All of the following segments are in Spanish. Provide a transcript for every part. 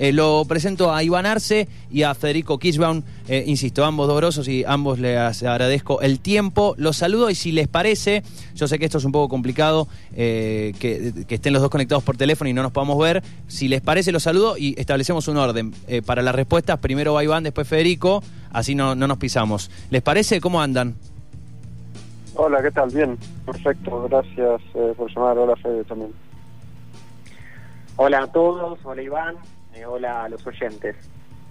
Eh, lo presento a Iván Arce y a Federico Kirschbaum, eh, insisto, ambos dolorosos y ambos les agradezco el tiempo. Los saludo y si les parece, yo sé que esto es un poco complicado, eh, que, estén los dos conectados por teléfono y no nos podamos ver, si les parece los saludo y establecemos un orden. para las respuestas, primero va Iván, después Federico, así no, no nos pisamos. ¿Les parece? ¿Cómo andan? Hola, ¿qué tal? Bien, perfecto, gracias por llamar. Hola Fede también. Hola a todos, hola Iván, eh, hola a los oyentes.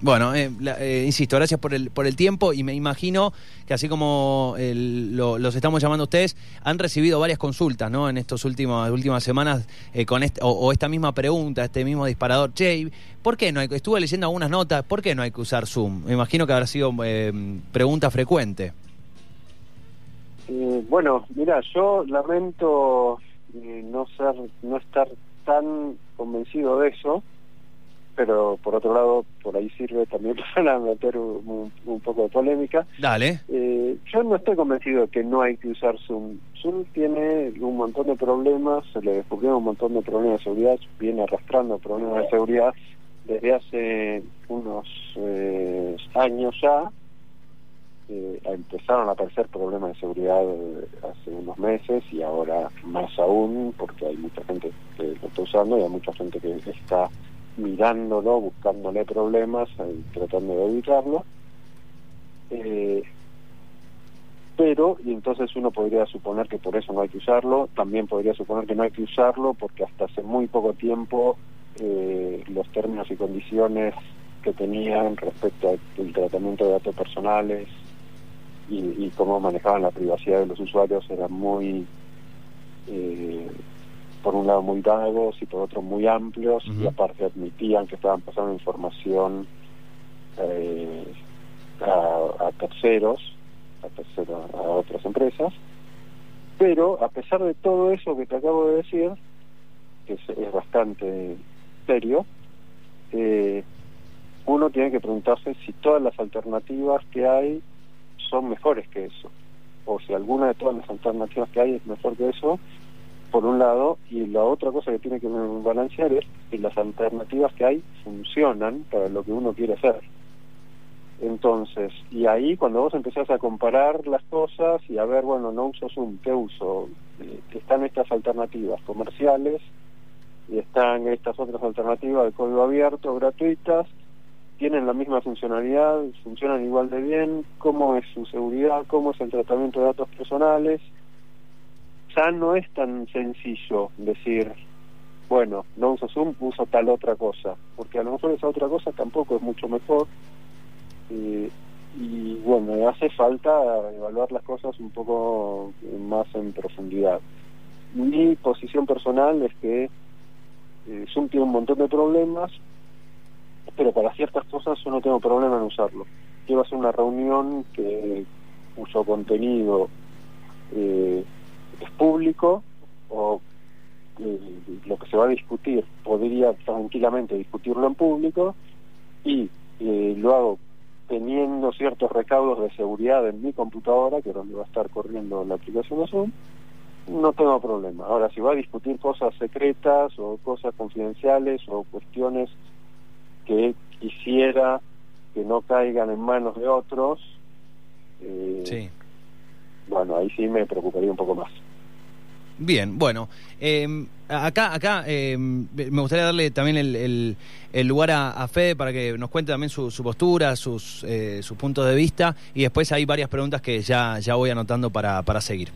Bueno, eh, eh, insisto, gracias por el, por el tiempo y me imagino que así como los estamos llamando a ustedes, han recibido varias consultas ¿no? en estas últimas, últimas semanas con o, esta misma pregunta, este mismo disparador. Che, ¿por qué no hay, estuve leyendo algunas notas, ¿por qué no hay que usar Zoom? Me imagino que habrá sido pregunta frecuente. bueno, mira, yo lamento no ser, no estar tan convencido de eso, pero por otro lado, por ahí sirve también para meter un, poco de polémica. Dale. Eh, yo no estoy convencido de que no hay que usar Zoom. Zoom tiene un montón de problemas, se le descubrieron un montón de problemas de seguridad, viene arrastrando problemas de seguridad desde hace unos eh, años ya, eh, empezaron a aparecer problemas de seguridad eh, hace unos meses y ahora más aún porque hay mucha gente que lo está usando y hay mucha gente que está mirándolo, buscándole problemas y tratando de evitarlo. Eh, pero, y entonces uno podría suponer que por eso no hay que usarlo, también podría suponer que no hay que usarlo porque hasta hace muy poco tiempo los términos y condiciones que tenían respecto al tratamiento de datos personales y, cómo manejaban la privacidad de los usuarios eran muy, eh, por un lado muy vagos y por otro muy amplios y aparte admitían que estaban pasando información eh, a, terceros, a terceros, a otras empresas. Pero a pesar de todo eso que te acabo de decir, que es, bastante serio, eh, uno tiene que preguntarse si todas las alternativas que hay son mejores que eso, o si alguna de todas las alternativas que hay es mejor que eso, por un lado, y la otra cosa que tiene que balancear es que las alternativas que hay funcionan para lo que uno quiere hacer. Entonces, y ahí cuando vos empezás a comparar las cosas y a ver, bueno, no uso Zoom, ¿qué uso? Eh, están estas alternativas comerciales y están estas otras alternativas de código abierto, gratuitas, tienen la misma funcionalidad, funcionan igual de bien, cómo es su seguridad, cómo es el tratamiento de datos personales. Ya no es tan sencillo decir, bueno, no uso Zoom, uso tal otra cosa, porque a lo mejor esa otra cosa tampoco es mucho mejor. Eh, y bueno, hace falta evaluar las cosas un poco más en profundidad. Mi posición personal es que eh, Zoom tiene un montón de problemas, pero para ciertas cosas yo no tengo problema en usarlo. Quiero hacer una reunión que cuyo contenido eh, es público o eh, lo que se va a discutir podría tranquilamente discutirlo en público y eh, lo hago teniendo ciertos recaudos de seguridad en mi computadora, que es donde va a estar corriendo la aplicación de Zoom, no tengo problema. Ahora, si va a discutir cosas secretas o cosas confidenciales o cuestiones que quisiera que no caigan en manos de otros, eh, bueno, ahí sí me preocuparía un poco más. Bien, bueno, em, acá, acá em, me gustaría darle también el, el, lugar a, Fede para que nos cuente también su, su postura, sus, eh, sus puntos de vista y después hay varias preguntas que ya, ya voy anotando para, para seguir.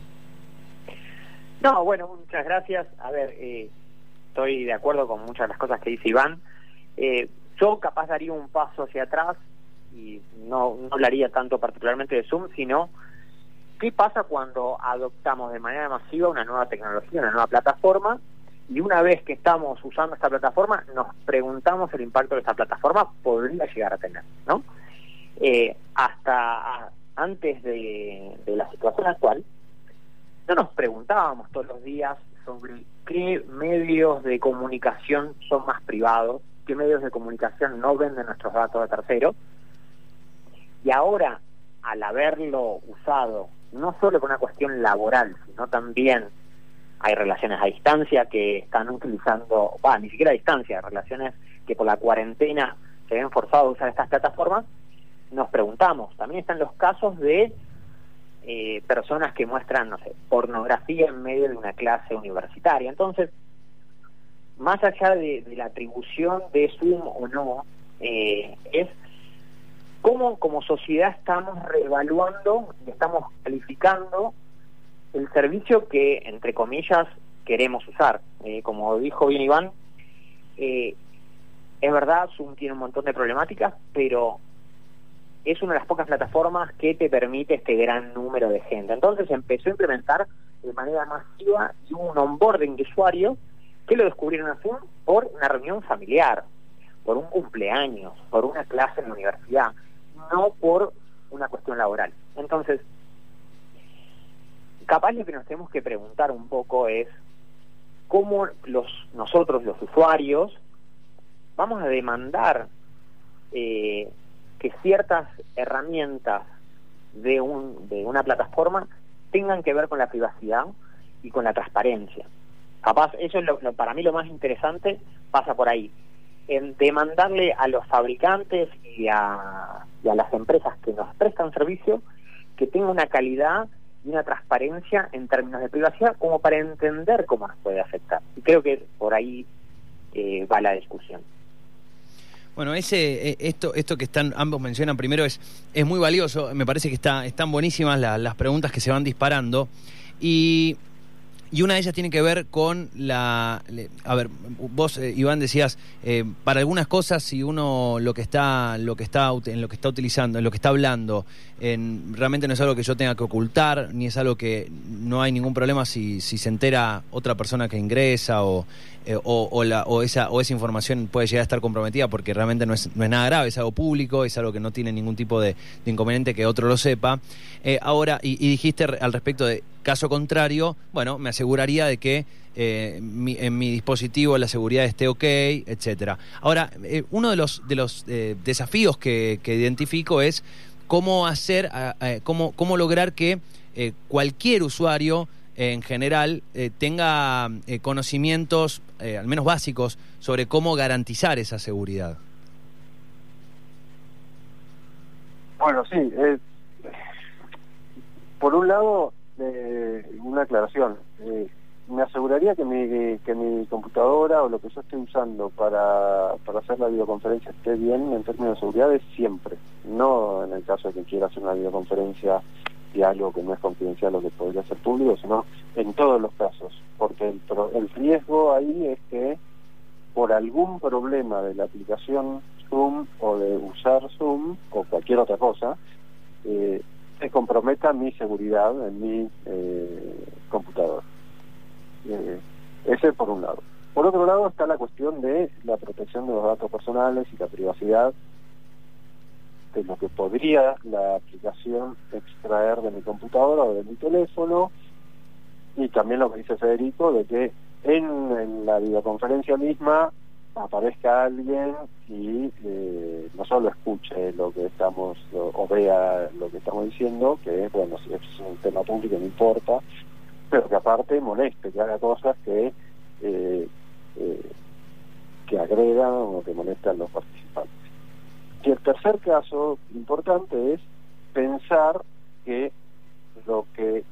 No, bueno, muchas gracias. A ver, eh, estoy de acuerdo con muchas de las cosas que dice Iván. Eh, yo capaz daría un paso hacia atrás y no, no hablaría tanto particularmente de Zoom, sino qué pasa cuando adoptamos de manera masiva una nueva tecnología, una nueva plataforma, y una vez que estamos usando esta plataforma, nos preguntamos el impacto que esta plataforma podría llegar a tener, ¿no? Eh, hasta antes de, de la situación actual, no nos preguntábamos todos los días sobre qué medios de comunicación son más privados, qué medios de comunicación no venden nuestros datos a terceros. Y ahora, al haberlo usado, no solo con una cuestión laboral, sino también hay relaciones a distancia que están utilizando, ni siquiera a distancia, relaciones que por la cuarentena se ven forzados a usar estas plataformas, nos preguntamos. También están los casos de eh, personas que muestran, no sé, pornografía en medio de una clase universitaria. Entonces, más allá de, la atribución de Zoom o no, eh, es cómo como sociedad estamos reevaluando y estamos calificando el servicio que, entre comillas, queremos usar. Eh, como dijo bien Iván, eh, es verdad, Zoom tiene un montón de problemáticas, pero es una de las pocas plataformas que te permite este gran número de gente. Entonces empezó a implementar de manera masiva y un onboarding de usuario que lo descubrieron así por una reunión familiar, por un cumpleaños, por una clase en la universidad no por una cuestión laboral. Entonces, capaz lo que nos tenemos que preguntar un poco es cómo los nosotros, los usuarios, vamos a demandar eh, que ciertas herramientas de, un, de una plataforma tengan que ver con la privacidad y con la transparencia. Capaz, eso es lo, para mí lo más interesante, pasa por ahí en demandarle a los fabricantes y a, las empresas que nos prestan servicio que tenga una calidad y una transparencia en términos de privacidad como para entender cómo nos puede afectar. Y creo que por ahí eh, va la discusión. Bueno, ese, eh, esto, esto que están ambos mencionan primero es, es muy valioso. Me parece que está, están buenísimas las preguntas que se van disparando. Y y una de ellas tiene que ver con la... A ver, vos, eh, Iván, decías, eh, para algunas cosas, si uno lo que está, lo que está, en lo que está utilizando, en lo que está hablando, en, realmente no es algo que yo tenga que ocultar, ni es algo que no hay ningún problema si, si se entera otra persona que ingresa o, eh, o, la, o, esa, o esa información puede llegar a estar comprometida porque realmente no es, no es nada grave, es algo público, es algo que no tiene ningún tipo de, inconveniente que otro lo sepa. ahora, y dijiste al respecto de Caso contrario, bueno, me aseguraría de que eh, en mi dispositivo la seguridad esté ok, etcétera. Ahora, eh, uno de los, de los eh, desafíos que, identifico es cómo hacer, cómo, cómo lograr que cualquier usuario en general tenga conocimientos, al menos básicos, sobre cómo garantizar esa seguridad. Bueno, sí. por un lado, eh, una aclaración. Eh, me aseguraría que mi, que mi computadora o lo que yo esté usando para, para hacer la videoconferencia esté bien en términos de seguridad es siempre. No en el caso de que quiera hacer una videoconferencia y algo que no es confidencial o que podría ser público, sino en todos los casos. Porque el, el riesgo ahí es que por algún problema de la aplicación Zoom o de usar Zoom o cualquier otra cosa, eh, se comprometa mi seguridad en mi eh, computador. Eh, ese por un lado. Por otro lado está la cuestión de la protección de los datos personales y la privacidad de lo que podría la aplicación extraer de mi computadora o de mi teléfono y también lo que dice Federico de que en la videoconferencia misma aparezca alguien y eh, no solo escuche lo que estamos o, vea lo que estamos diciendo, que bueno, si es un tema público no importa, pero que aparte moleste, que haga cosas que eh, eh, que agregan o que molestan los participantes. Y el tercer caso importante es pensar que lo que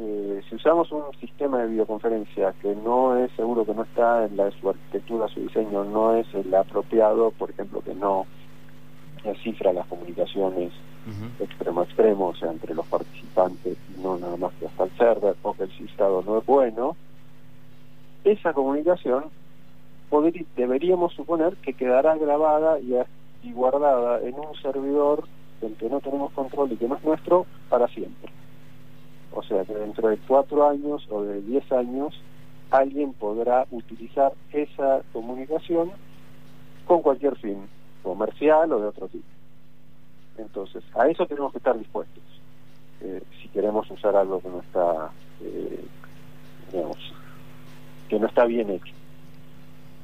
eh, si usamos un sistema de videoconferencia que no es seguro que no está en la, su arquitectura, su diseño, no es el apropiado, por ejemplo, que no cifra las comunicaciones extremo a extremo, o sea, entre los participantes y no nada más que hasta el server, porque el cifrado no es bueno, esa comunicación deberíamos suponer que quedará grabada y, y guardada en un servidor del que no tenemos control y que no es nuestro para siempre. O sea que dentro de cuatro años o de diez años alguien podrá utilizar esa comunicación con cualquier fin, comercial o de otro tipo. Entonces, a eso tenemos que estar dispuestos. Eh, si queremos usar algo que no está, eh, digamos, que no está bien hecho.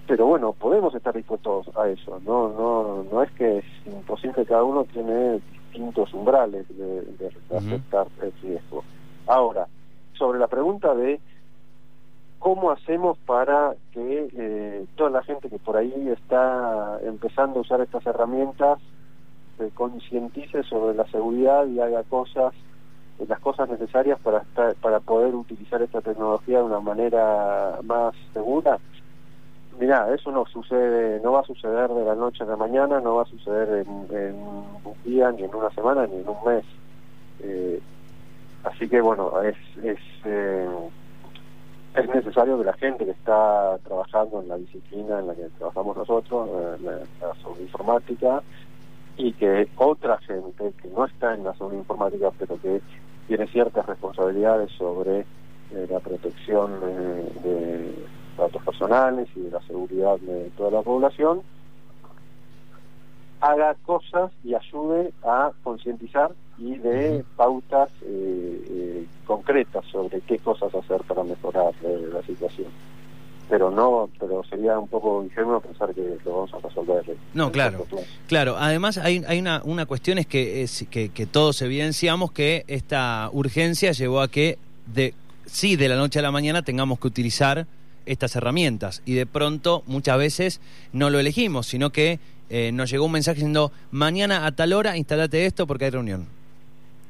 Pero bueno, podemos estar dispuestos a eso. No, no, no es que es imposible. Cada uno tiene distintos umbrales de, de aceptar el riesgo. Ahora, sobre la pregunta de ¿cómo hacemos para que eh, toda la gente que por ahí está empezando a usar estas herramientas se concientice sobre la seguridad y haga cosas, las cosas necesarias para, para poder utilizar esta tecnología de una manera más segura? Mira, eso no sucede, no va a suceder de la noche a la mañana, no va a suceder en, un día, ni en una semana, ni en un mes. Eh, así que bueno, es es, eh, es necesario que la gente que está trabajando en la disciplina en la que trabajamos nosotros, eh, la, la y que otra gente que no está en la zona pero que tiene ciertas responsabilidades sobre la protección de datos personales y de la seguridad de toda la población, haga cosas y ayude a concientizar y de pautas eh, eh, concretas sobre qué cosas hacer para mejorar eh, la situación. Pero no pero sería un poco ingenuo pensar que lo vamos a resolver no claro claro. Además hay, hay una, una cuestión es que, es que que todos evidenciamos que esta urgencia llevó a que de sí de la noche a la mañana tengamos que utilizar estas herramientas. Y de pronto muchas veces no lo elegimos, sino que eh, nos llegó un mensaje diciendo mañana a tal hora instalate esto porque hay reunión.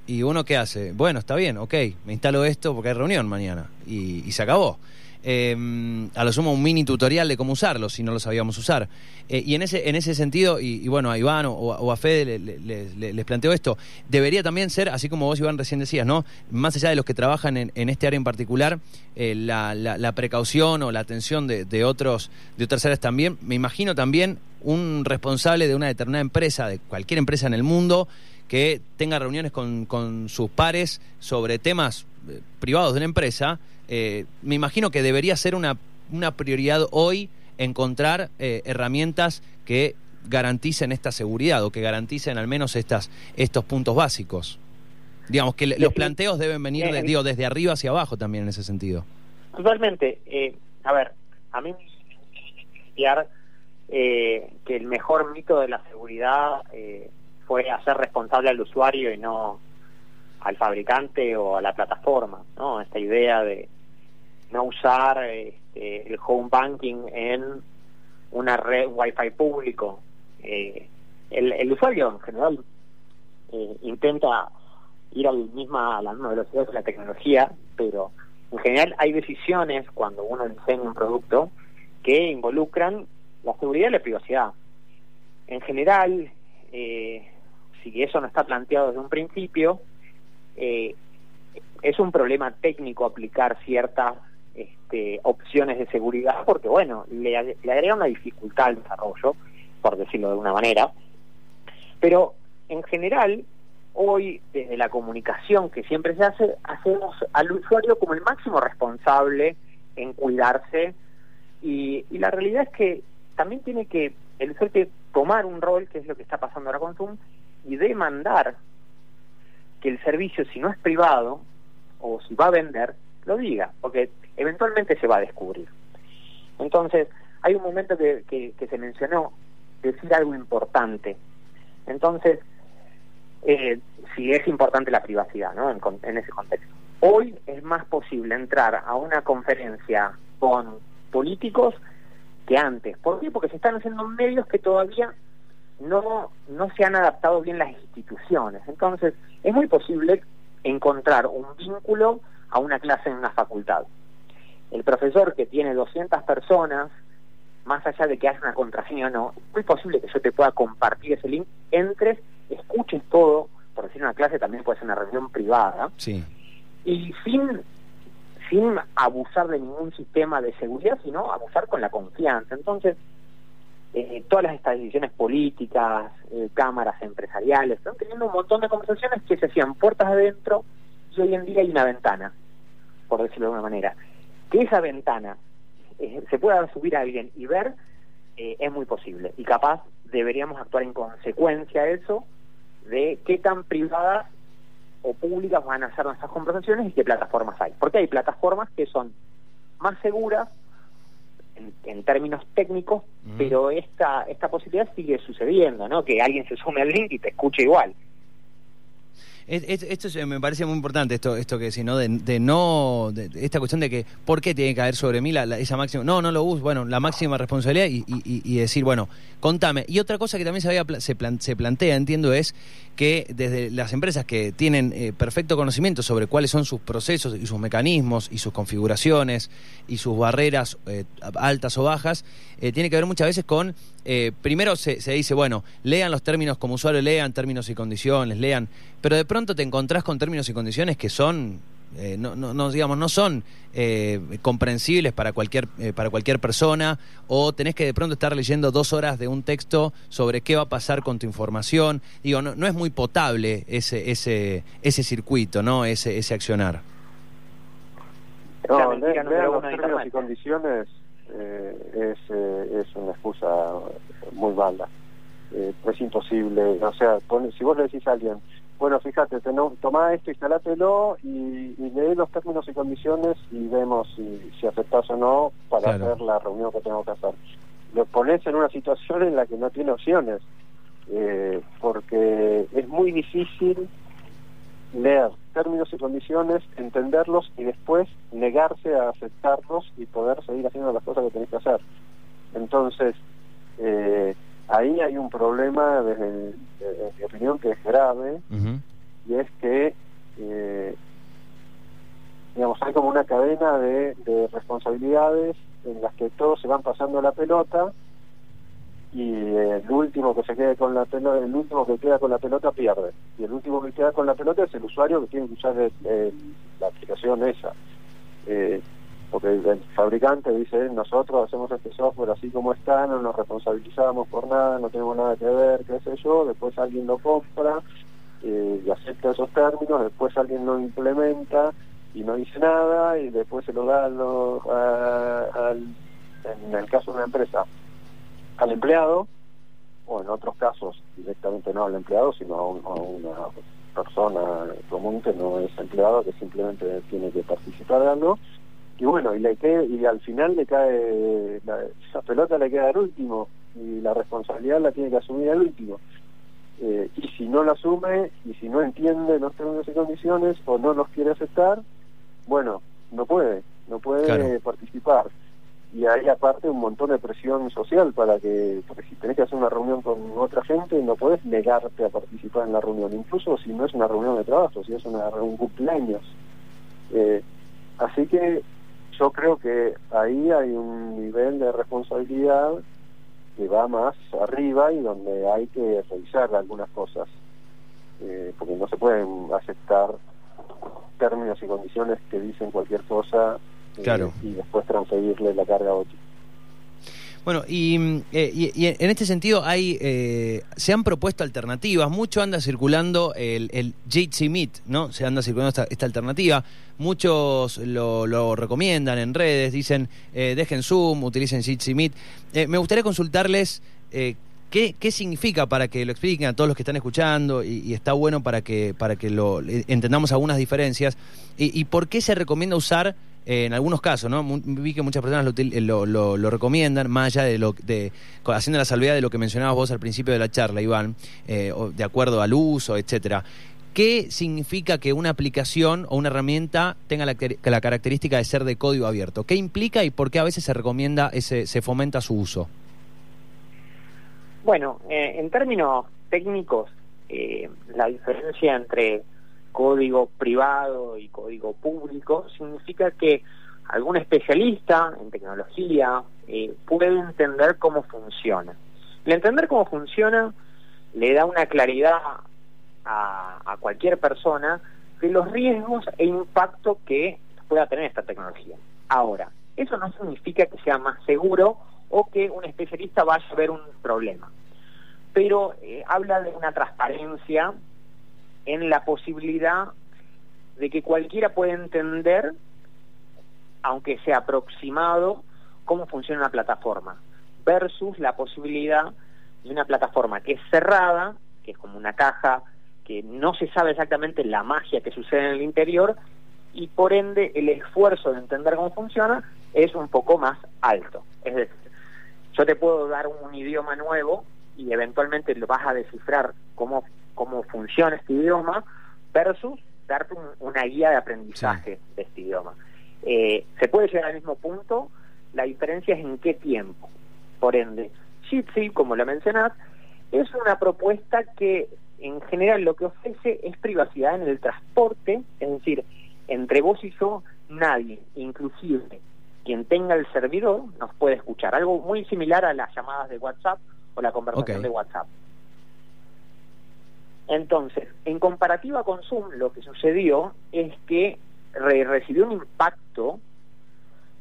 Y uno qué hace, bueno, está bien, ok, me instalo esto porque hay reunión mañana y se acabó. Em, a lo sumo un mini tutorial de cómo usarlo, si no lo sabíamos usar. Eh, y en ese, en ese sentido, y, bueno, a Iván o, a Fede les planteo esto, debería también ser, así como vos Iván recién decías, ¿no? Más allá de los que trabajan en, este área en particular, eh, la, precaución o la atención de, otros, de otras áreas también, me imagino también un responsable de una determinada empresa, de cualquier empresa en el mundo, que tenga reuniones con, con sus pares sobre temas eh, privados de una empresa, eh, me imagino que debería ser una, una prioridad hoy encontrar eh, herramientas que garanticen esta seguridad o que garanticen al menos estas, estos puntos básicos. Digamos que los planteos deben venir de, digo, desde arriba hacia abajo también en ese sentido. Totalmente. a ver, a mí me eh, que el mejor mito de la seguridad fue hacer responsable al usuario y no al fabricante o a la plataforma, ¿no? Esta idea de no usar este, el home banking en una red wifi público. Eh, el, usuario en general eh, intenta ir a la misma a la misma velocidad que la tecnología, pero en general hay decisiones cuando uno diseña un producto que involucran la seguridad y la privacidad. En general, eh, si eso no está planteado desde un principio, eh, es un problema técnico aplicar ciertas este, opciones de seguridad porque, bueno, le, agrega una dificultad al desarrollo, por decirlo de una manera. Pero, en general, hoy, desde la comunicación que siempre se hace, hacemos al usuario como el máximo responsable en cuidarse y, la realidad es que también tiene que el usuario tomar un rol, que es lo que está pasando ahora con Zoom, y demandar que el servicio, si no es privado o si va a vender, lo diga, porque eventualmente se va a descubrir. Entonces, hay un momento que, que, se mencionó, decir algo importante. Entonces, eh, si es importante la privacidad, ¿no? En, en, ese contexto. Hoy es más posible entrar a una conferencia con políticos que antes. ¿Por qué? Porque se están haciendo medios que todavía no, no se han adaptado bien las instituciones. Entonces, es muy posible encontrar un vínculo a una clase en una facultad. El profesor que tiene 200 personas, más allá de que haya una contraseña o no, es muy posible que yo te pueda compartir ese link, entres, escuches todo, por decir una clase también puede ser una reunión privada, sí. y sin, sin abusar de ningún sistema de seguridad, sino abusar con la confianza. Entonces, eh, todas estas decisiones políticas, eh, cámaras empresariales, están teniendo un montón de conversaciones que se hacían puertas adentro y hoy en día hay una ventana, por decirlo de alguna manera. Que esa ventana eh, se pueda subir a alguien y ver es muy posible y capaz deberíamos actuar en consecuencia a eso de qué tan privadas o públicas van a ser nuestras conversaciones y qué plataformas hay. Porque hay plataformas que son más seguras en, términos técnicos, pero esta, esta posibilidad sigue sucediendo, ¿no? Que alguien se sume al link y te escuche igual. Esto me parece muy importante, esto esto que decís, ¿no? De, no, de, esta cuestión de que, ¿por qué tiene que caer sobre mí la, esa máxima? No, no lo uso, bueno, la máxima responsabilidad y, decir, bueno, contame. Y otra cosa que también se, había, se, se plantea, entiendo, es que desde las empresas que tienen eh, perfecto conocimiento sobre cuáles son sus procesos y sus mecanismos y sus configuraciones y sus barreras eh, altas o bajas, eh, tiene que ver muchas veces con, primero se, se dice, bueno, lean los términos como usuario, lean términos y condiciones, lean, pero de pronto te encontrás con términos y condiciones que son eh, no, no, digamos, no son eh, comprensibles para cualquier, eh, para cualquier persona, o tenés que de pronto estar leyendo dos horas de un texto sobre qué va a pasar con tu información. Digo, no, no es muy potable ese, ese, ese circuito, ¿no? Ese, ese accionar. No, los términos y condiciones es, es una excusa muy mala. es imposible, o sea, si vos le decís a alguien, bueno, fíjate, toma esto, instalátelo y, y lee los términos y condiciones y vemos si, si aceptás o no para hacer la reunión que tengo que hacer. Lo pones en una situación en la que no tiene opciones, eh, porque es muy difícil leer términos y condiciones, entenderlos y después negarse a aceptarlos y poder seguir haciendo las cosas que tenés que hacer. Entonces, eh, ahí hay un problema, desde, mi opinión, que es grave, y es que, eh, digamos, hay como una cadena de, responsabilidades en las que todos se van pasando la pelota y el último que se quede con la pelota, el último que queda con la pelota pierde. Y el último que queda con la pelota es el usuario que tiene que usar la aplicación esa. Eh, porque el fabricante dice, nosotros hacemos este software así como está, no nos responsabilizamos por nada, no tenemos nada que ver, qué sé yo, después alguien lo compra eh, y acepta esos términos, después alguien lo implementa y no dice nada y después se lo da al, en el caso de una empresa, al empleado, o en otros casos directamente no al empleado, sino a, a una persona común que no es empleado, que simplemente tiene que participar de algo, y bueno, y, le y al final le cae, la, esa pelota le queda al último, y la responsabilidad la tiene que asumir al último. Eh, y si no la asume, y si no entiende los términos y condiciones, o no los quiere aceptar, bueno, no puede, no puede participar. Y hay aparte un montón de presión social para que, porque si tenés que hacer una reunión con otra gente, no puedes negarte a participar en la reunión, incluso si no es una reunión de trabajo, si es una, un cumpleaños. Eh, así que yo creo que ahí hay un nivel de responsabilidad que va más arriba y donde hay que revisar algunas cosas, eh, porque no se pueden aceptar términos y condiciones que dicen cualquier cosa eh, y después transferirle la carga a otro. Bueno, y, eh, en este sentido hay eh, se han propuesto alternativas. Mucho anda circulando el, el Jitsi Meet, ¿no? Se anda circulando esta, alternativa. Muchos lo, recomiendan en redes, dicen eh, dejen Zoom, utilicen Jitsi Meet. me gustaría consultarles ¿Qué, ¿Qué, significa para que lo expliquen a todos los que están escuchando y, está bueno para que, para que lo entendamos algunas diferencias? Y, y, por qué se recomienda usar en algunos casos, ¿no? Vi que muchas personas lo, lo, recomiendan, más allá de lo de haciendo la salvedad de lo que mencionabas vos al principio de la charla, Iván, eh, de acuerdo al uso, etcétera. ¿Qué significa que una aplicación o una herramienta tenga la, la, característica de ser de código abierto? ¿Qué implica y por qué a veces se recomienda, ese, se fomenta su uso? Bueno, eh, en términos técnicos, eh, la diferencia entre código privado y código público, significa que algún especialista en tecnología eh, puede entender cómo funciona. El entender cómo funciona le da una claridad a, cualquier persona de los riesgos e impacto que pueda tener esta tecnología. Ahora, eso no significa que sea más seguro o que un especialista vaya a ver un problema, pero eh, habla de una transparencia en la posibilidad de que cualquiera pueda entender, aunque sea aproximado, cómo funciona una plataforma, versus la posibilidad de una plataforma que es cerrada, que es como una caja que no se sabe exactamente la magia que sucede en el interior y por ende el esfuerzo de entender cómo funciona es un poco más alto. Es decir, yo te puedo dar un idioma nuevo y eventualmente lo vas a descifrar cómo cómo funciona este idioma, versus darte una guía de aprendizaje de este idioma. Eh, se puede llegar al mismo punto, la diferencia es en qué tiempo. Por ende, Jitsi, como lo mencionás, es una propuesta que en general lo que ofrece es privacidad en el transporte, es decir, entre vos y yo nadie, inclusive quien tenga el servidor, nos puede escuchar. Algo muy similar a las llamadas de WhatsApp o la conversación de WhatsApp. Entonces, en comparativa con Zoom, lo que sucedió es que recibió un impacto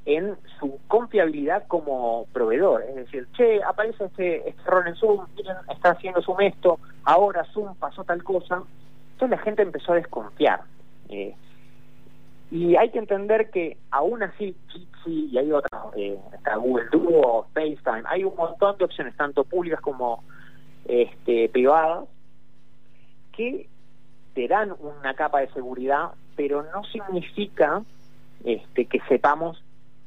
en su confiabilidad como proveedor. Es decir, che, aparece este, este error en Zoom, está haciendo Zoom esto, ahora Zoom pasó tal cosa. Entonces la gente empezó a desconfiar. Eh, y hay que entender que aún así, y hay otras, eh, está Google Duo, FaceTime, hay un montón de opciones, tanto públicas como este, privadas, que te dan una capa de seguridad, pero no significa este, que sepamos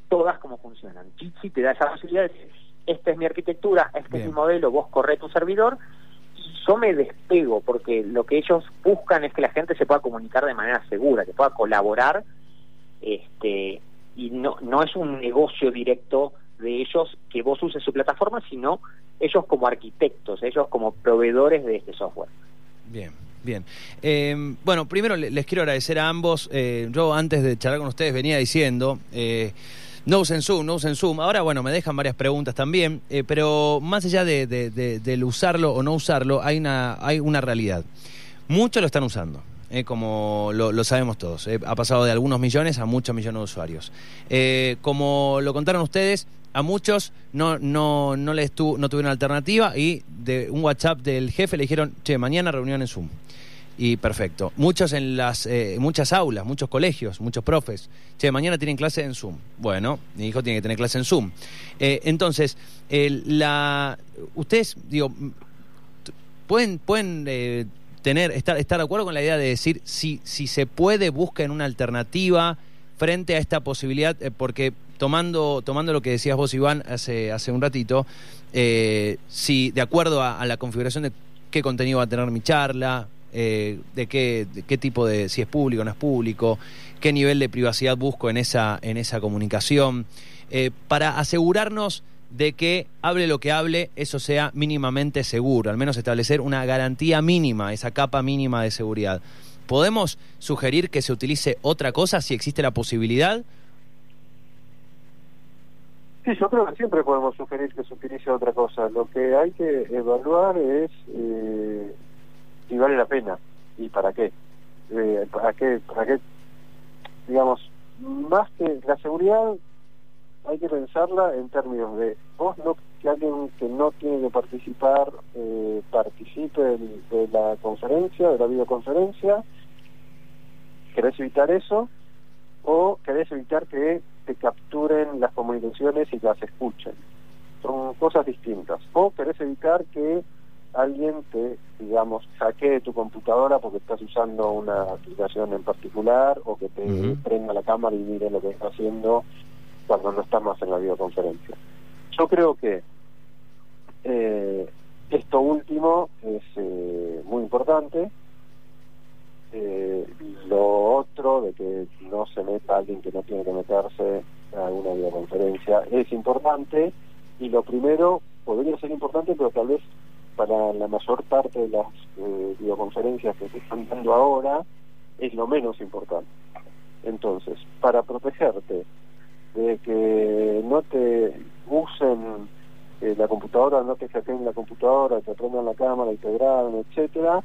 todas cómo funcionan. Jitsi te da esa posibilidad de decir, esta es mi arquitectura, este es mi modelo, vos corre tu servidor, y yo me despego, porque lo que ellos buscan es que la gente se pueda comunicar de manera segura, que pueda colaborar, este y no, no es un negocio directo de ellos que vos uses su plataforma, sino ellos como arquitectos, ellos como proveedores de este software. Bien. Bien. Eh, bueno, primero les quiero agradecer a ambos. Eh, yo antes de charlar con ustedes venía diciendo, eh, no usen Zoom, no usen Zoom. Ahora, bueno, me dejan varias preguntas también, eh, pero más allá de, del usarlo o no usarlo, hay una, hay una realidad. Muchos lo están usando. Como lo, sabemos todos, ha pasado de algunos millones a muchos millones de usuarios. como lo contaron ustedes, a muchos no, no, no les no tuvieron alternativa y de un WhatsApp del jefe le dijeron, che, mañana reunión en Zoom. Y perfecto. Muchos en las eh, muchas aulas, muchos colegios, muchos profes. Che, mañana tienen clase en Zoom. Bueno, mi hijo tiene que tener clase en Zoom. Eh, entonces, la ustedes, digo, pueden, pueden eh, tener, estar, estar de acuerdo con la idea de decir si, si se puede, busquen una alternativa frente a esta posibilidad, porque tomando, tomando lo que decías vos, Iván, hace, hace un ratito, eh, si de acuerdo a, la configuración de qué contenido va a tener mi charla, eh, de, qué, qué tipo de, si es público o no es público, qué nivel de privacidad busco en esa, en esa comunicación, eh, para asegurarnos de que hable lo que hable, eso sea mínimamente seguro, al menos establecer una garantía mínima, esa capa mínima de seguridad. ¿Podemos sugerir que se utilice otra cosa si existe la posibilidad? Sí, yo creo que siempre podemos sugerir que se utilice otra cosa. Lo que hay que evaluar es eh, si vale la pena y para qué. Eh, para qué, para qué, digamos, más que la seguridad hay que pensarla en términos de vos no que alguien que no tiene que participar eh, participe de, la conferencia, de la videoconferencia, querés evitar eso o querés evitar que te capturen las comunicaciones y las escuchen. Son cosas distintas. O querés evitar que alguien te, digamos, saquee tu computadora porque estás usando una aplicación en particular o que te prenda la cámara y mire lo que está haciendo cuando no estás más en la videoconferencia. Yo creo que eh, esto último es eh, muy importante. Eh, lo otro de que no se meta alguien que no tiene que meterse a una videoconferencia es importante y lo primero podría ser importante pero tal vez para la mayor parte de las videoconferencias que se están dando ahora es lo menos importante entonces para protegerte de que no te usen eh, la computadora, no te hackeen la computadora, te prendan la cámara y te graben, etcétera,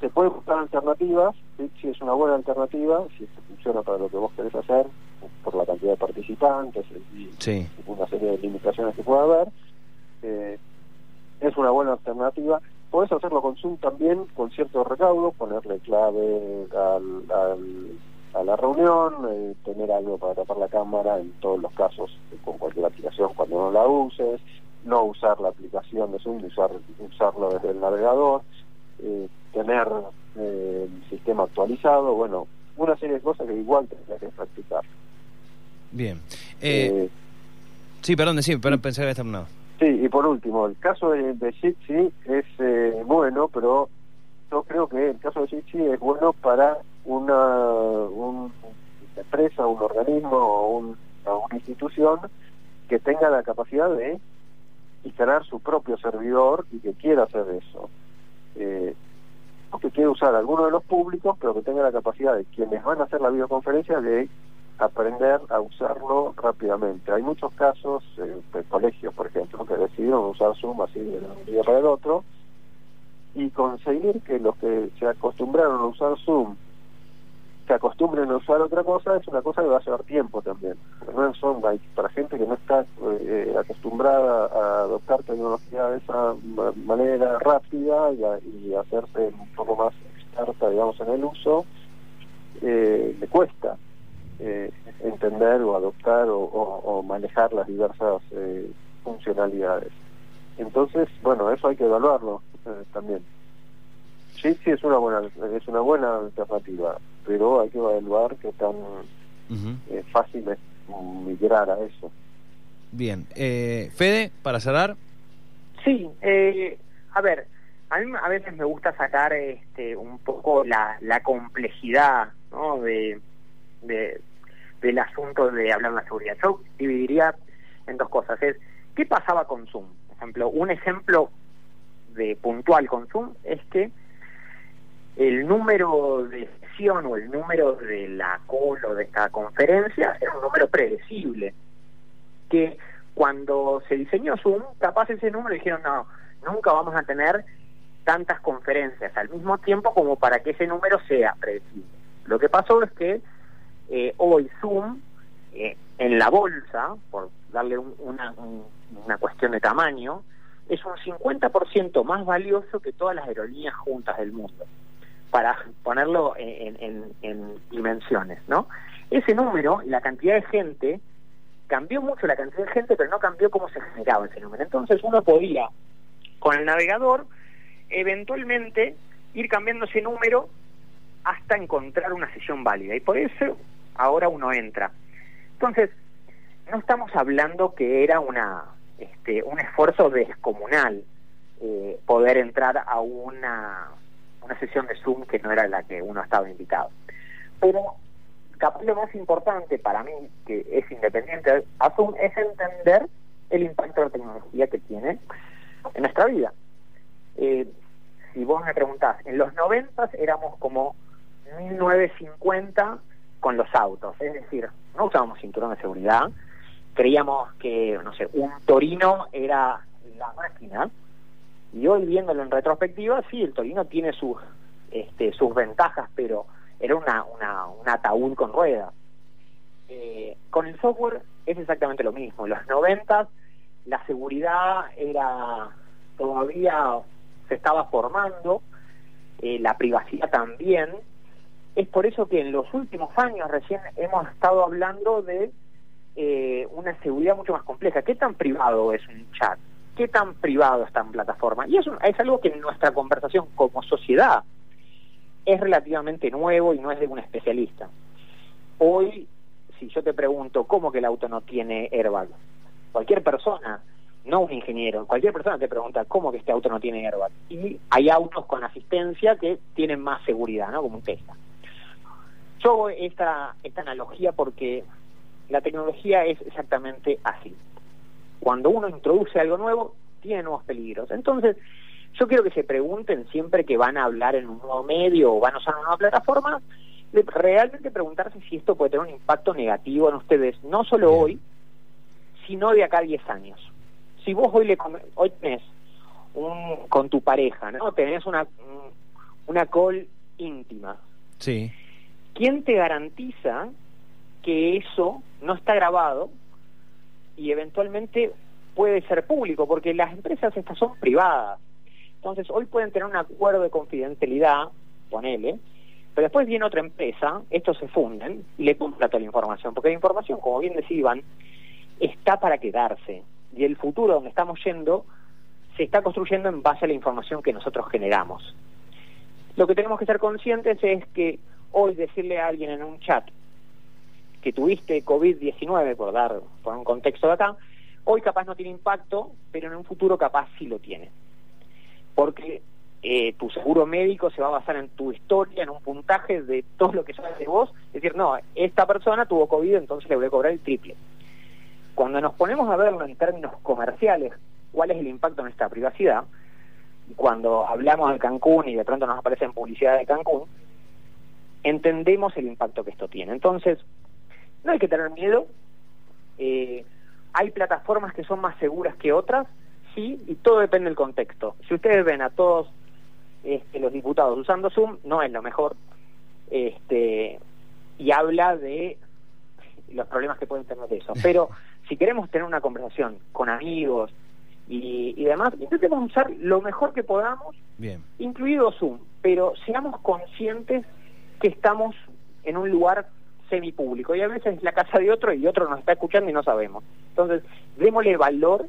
te puede buscar alternativas, si es una buena alternativa, si esto funciona para lo que vos querés hacer, por la cantidad de participantes y una serie de limitaciones que pueda haber, eh, es una buena alternativa. Podés hacerlo con Zoom también con cierto recaudo, ponerle clave a la reunión, eh, tener algo para tapar la cámara en todos los casos, con cualquier aplicación cuando no la uses, no usar la aplicación de Zoom, usar, usarlo desde el navegador. Eh, tener eh, el sistema actualizado, bueno, una serie de cosas que igual tendría que practicar. Bien. Eh, sí, perdón, sí, pero pensé que había terminado. Sí, y por último, el caso de, de Jitsi es bueno, pero yo creo que el caso de sí, es bueno para una, empresa, un organismo o una institución que tenga la capacidad de instalar su propio servidor y que quiera hacer eso. Eh, que quiere usar alguno de los públicos, pero que tenga la capacidad de quienes van a hacer la videoconferencia de aprender a usarlo rápidamente. Hay muchos casos, eh, colegios, por ejemplo, que decidieron usar Zoom así de un día para el otro, y conseguir que los que se acostumbraron a usar Zoom se acostumbren a usar otra cosa es una cosa que va a llevar tiempo también. No son para gente que no está eh, acostumbrada a adoptar tecnología de esa manera rápida y, hacerse un poco más experta, digamos, en el uso, eh, le cuesta eh, entender o adoptar o, manejar las diversas funcionalidades. Entonces, bueno, eso hay que evaluarlo también. Sí, sí, es una buena, es una buena alternativa pero hay que evaluar qué tan eh, fácil es migrar a eso. Bien. Eh, Fede, para cerrar. Sí, eh, a ver, a mí a veces me gusta sacar este, un poco la, la complejidad ¿no? de, de, del asunto de hablar de la seguridad. Yo dividiría en dos cosas. Es, ¿qué pasaba con Zoom? Por ejemplo, un ejemplo de puntual con Zoom es que el número de sesión o el número de la call o de esta conferencia era un número predecible. Que cuando se diseñó Zoom, capaz ese número dijeron, no, nunca vamos a tener tantas conferencias al mismo tiempo como para que ese número sea predecible. Lo que pasó es que eh, hoy Zoom, eh, en la bolsa, por darle una, una cuestión de tamaño, es un 50% más valioso que todas las aerolíneas juntas del mundo para ponerlo en, dimensiones, ¿no? Ese número, la cantidad de gente, cambió mucho la cantidad de gente, pero no cambió cómo se generaba ese número. Entonces uno podía, con el navegador, eventualmente ir cambiando ese número hasta encontrar una sesión válida. Y por eso ahora uno entra. Entonces, no estamos hablando que era una este, un esfuerzo descomunal eh, poder entrar a una una sesión de Zoom que no era la que uno estaba invitado. Pero capaz lo más importante para mí, que es independiente a Zoom, es entender el impacto de la tecnología que tiene en nuestra vida. Eh, si vos me preguntás, en los 90 éramos como 1950 con los autos, es decir, no usábamos cinturón de seguridad, creíamos que, no sé, un Torino era la máquina, y hoy viéndolo en retrospectiva, sí, el Torino tiene sus, este, sus ventajas, pero era una, una, un ataúd con ruedas. Eh, con el software es exactamente lo mismo. En los 90 la seguridad era todavía se estaba formando, eh, la privacidad también. Es por eso que en los últimos años recién hemos estado hablando de eh, una seguridad mucho más compleja. ¿Qué tan privado es un chat? Qué tan privado está en plataforma. Y eso es algo que en nuestra conversación como sociedad es relativamente nuevo y no es de un especialista. Hoy, si yo te pregunto cómo que el auto no tiene airbag, cualquier persona, no un ingeniero, cualquier persona te pregunta cómo que este auto no tiene airbag. Y hay autos con asistencia que tienen más seguridad, ¿no? Como un Tesla. Yo hago esta, esta analogía porque la tecnología es exactamente así cuando uno introduce algo nuevo, tiene nuevos peligros. Entonces, yo quiero que se pregunten siempre que van a hablar en un nuevo medio o van a usar una nueva plataforma, de realmente preguntarse si esto puede tener un impacto negativo en ustedes, no solo hoy, sino de acá a 10 años. Si vos hoy, le, hoy tenés un, con tu pareja, ¿no? Tenés una, una call íntima. Sí. ¿Quién te garantiza que eso no está grabado y eventualmente puede ser público, porque las empresas estas son privadas. Entonces, hoy pueden tener un acuerdo de confidencialidad, ponele, pero después viene otra empresa, estos se funden y le compra toda la información, porque la información, como bien decía Iván, está para quedarse. Y el futuro donde estamos yendo se está construyendo en base a la información que nosotros generamos. Lo que tenemos que ser conscientes es que hoy decirle a alguien en un chat, que tuviste COVID-19, por dar por un contexto de acá, hoy capaz no tiene impacto, pero en un futuro capaz sí lo tiene. Porque eh, tu seguro médico se va a basar en tu historia, en un puntaje de todo lo que sabes de vos. Es decir, no, esta persona tuvo COVID, entonces le voy a cobrar el triple. Cuando nos ponemos a verlo en términos comerciales, cuál es el impacto en nuestra privacidad, cuando hablamos de Cancún y de pronto nos aparece en publicidad de Cancún, entendemos el impacto que esto tiene. Entonces, no hay que tener miedo. Eh, hay plataformas que son más seguras que otras, sí, y todo depende del contexto. Si ustedes ven a todos este, los diputados usando Zoom, no es lo mejor. Este, y habla de los problemas que pueden tener de eso. Pero si queremos tener una conversación con amigos y, y demás, intentemos usar lo mejor que podamos, Bien. incluido Zoom, pero seamos conscientes que estamos en un lugar semipúblico y a veces es la casa de otro y otro nos está escuchando y no sabemos. Entonces, démosle valor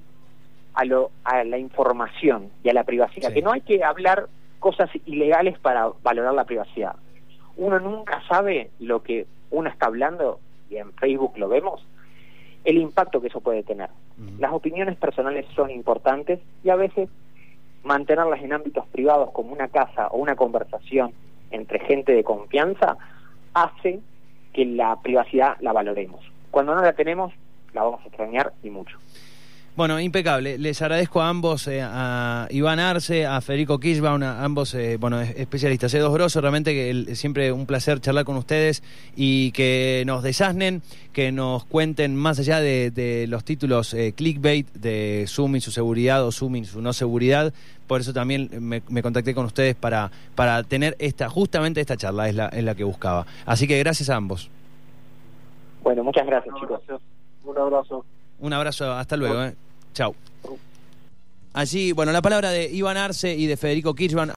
a, lo, a la información y a la privacidad, Sí. que no hay que hablar cosas ilegales para valorar la privacidad. Uno nunca sabe lo que uno está hablando, y en Facebook lo vemos, el impacto que eso puede tener. Las opiniones personales son importantes y a veces mantenerlas en ámbitos privados como una casa o una conversación entre gente de confianza hace que la privacidad la valoremos. Cuando no la tenemos, la vamos a extrañar y mucho. Bueno, impecable. Les agradezco a ambos, eh, a Iván Arce, a Federico Kirchbaum, a ambos, eh, bueno, es- especialistas. Es dos grosos, realmente que el- siempre un placer charlar con ustedes y que nos desasnen, que nos cuenten más allá de, de los títulos eh, clickbait de Zoom y su seguridad o Zoom y su no seguridad. Por eso también me, me contacté con ustedes para, para tener esta, justamente esta charla, es la, es la que buscaba. Así que gracias a ambos. Bueno, muchas gracias, chicos. Un abrazo. Un abrazo, hasta luego. Eh. Chau. Allí, bueno, la palabra de Iván Arce y de Federico Kirchbaum.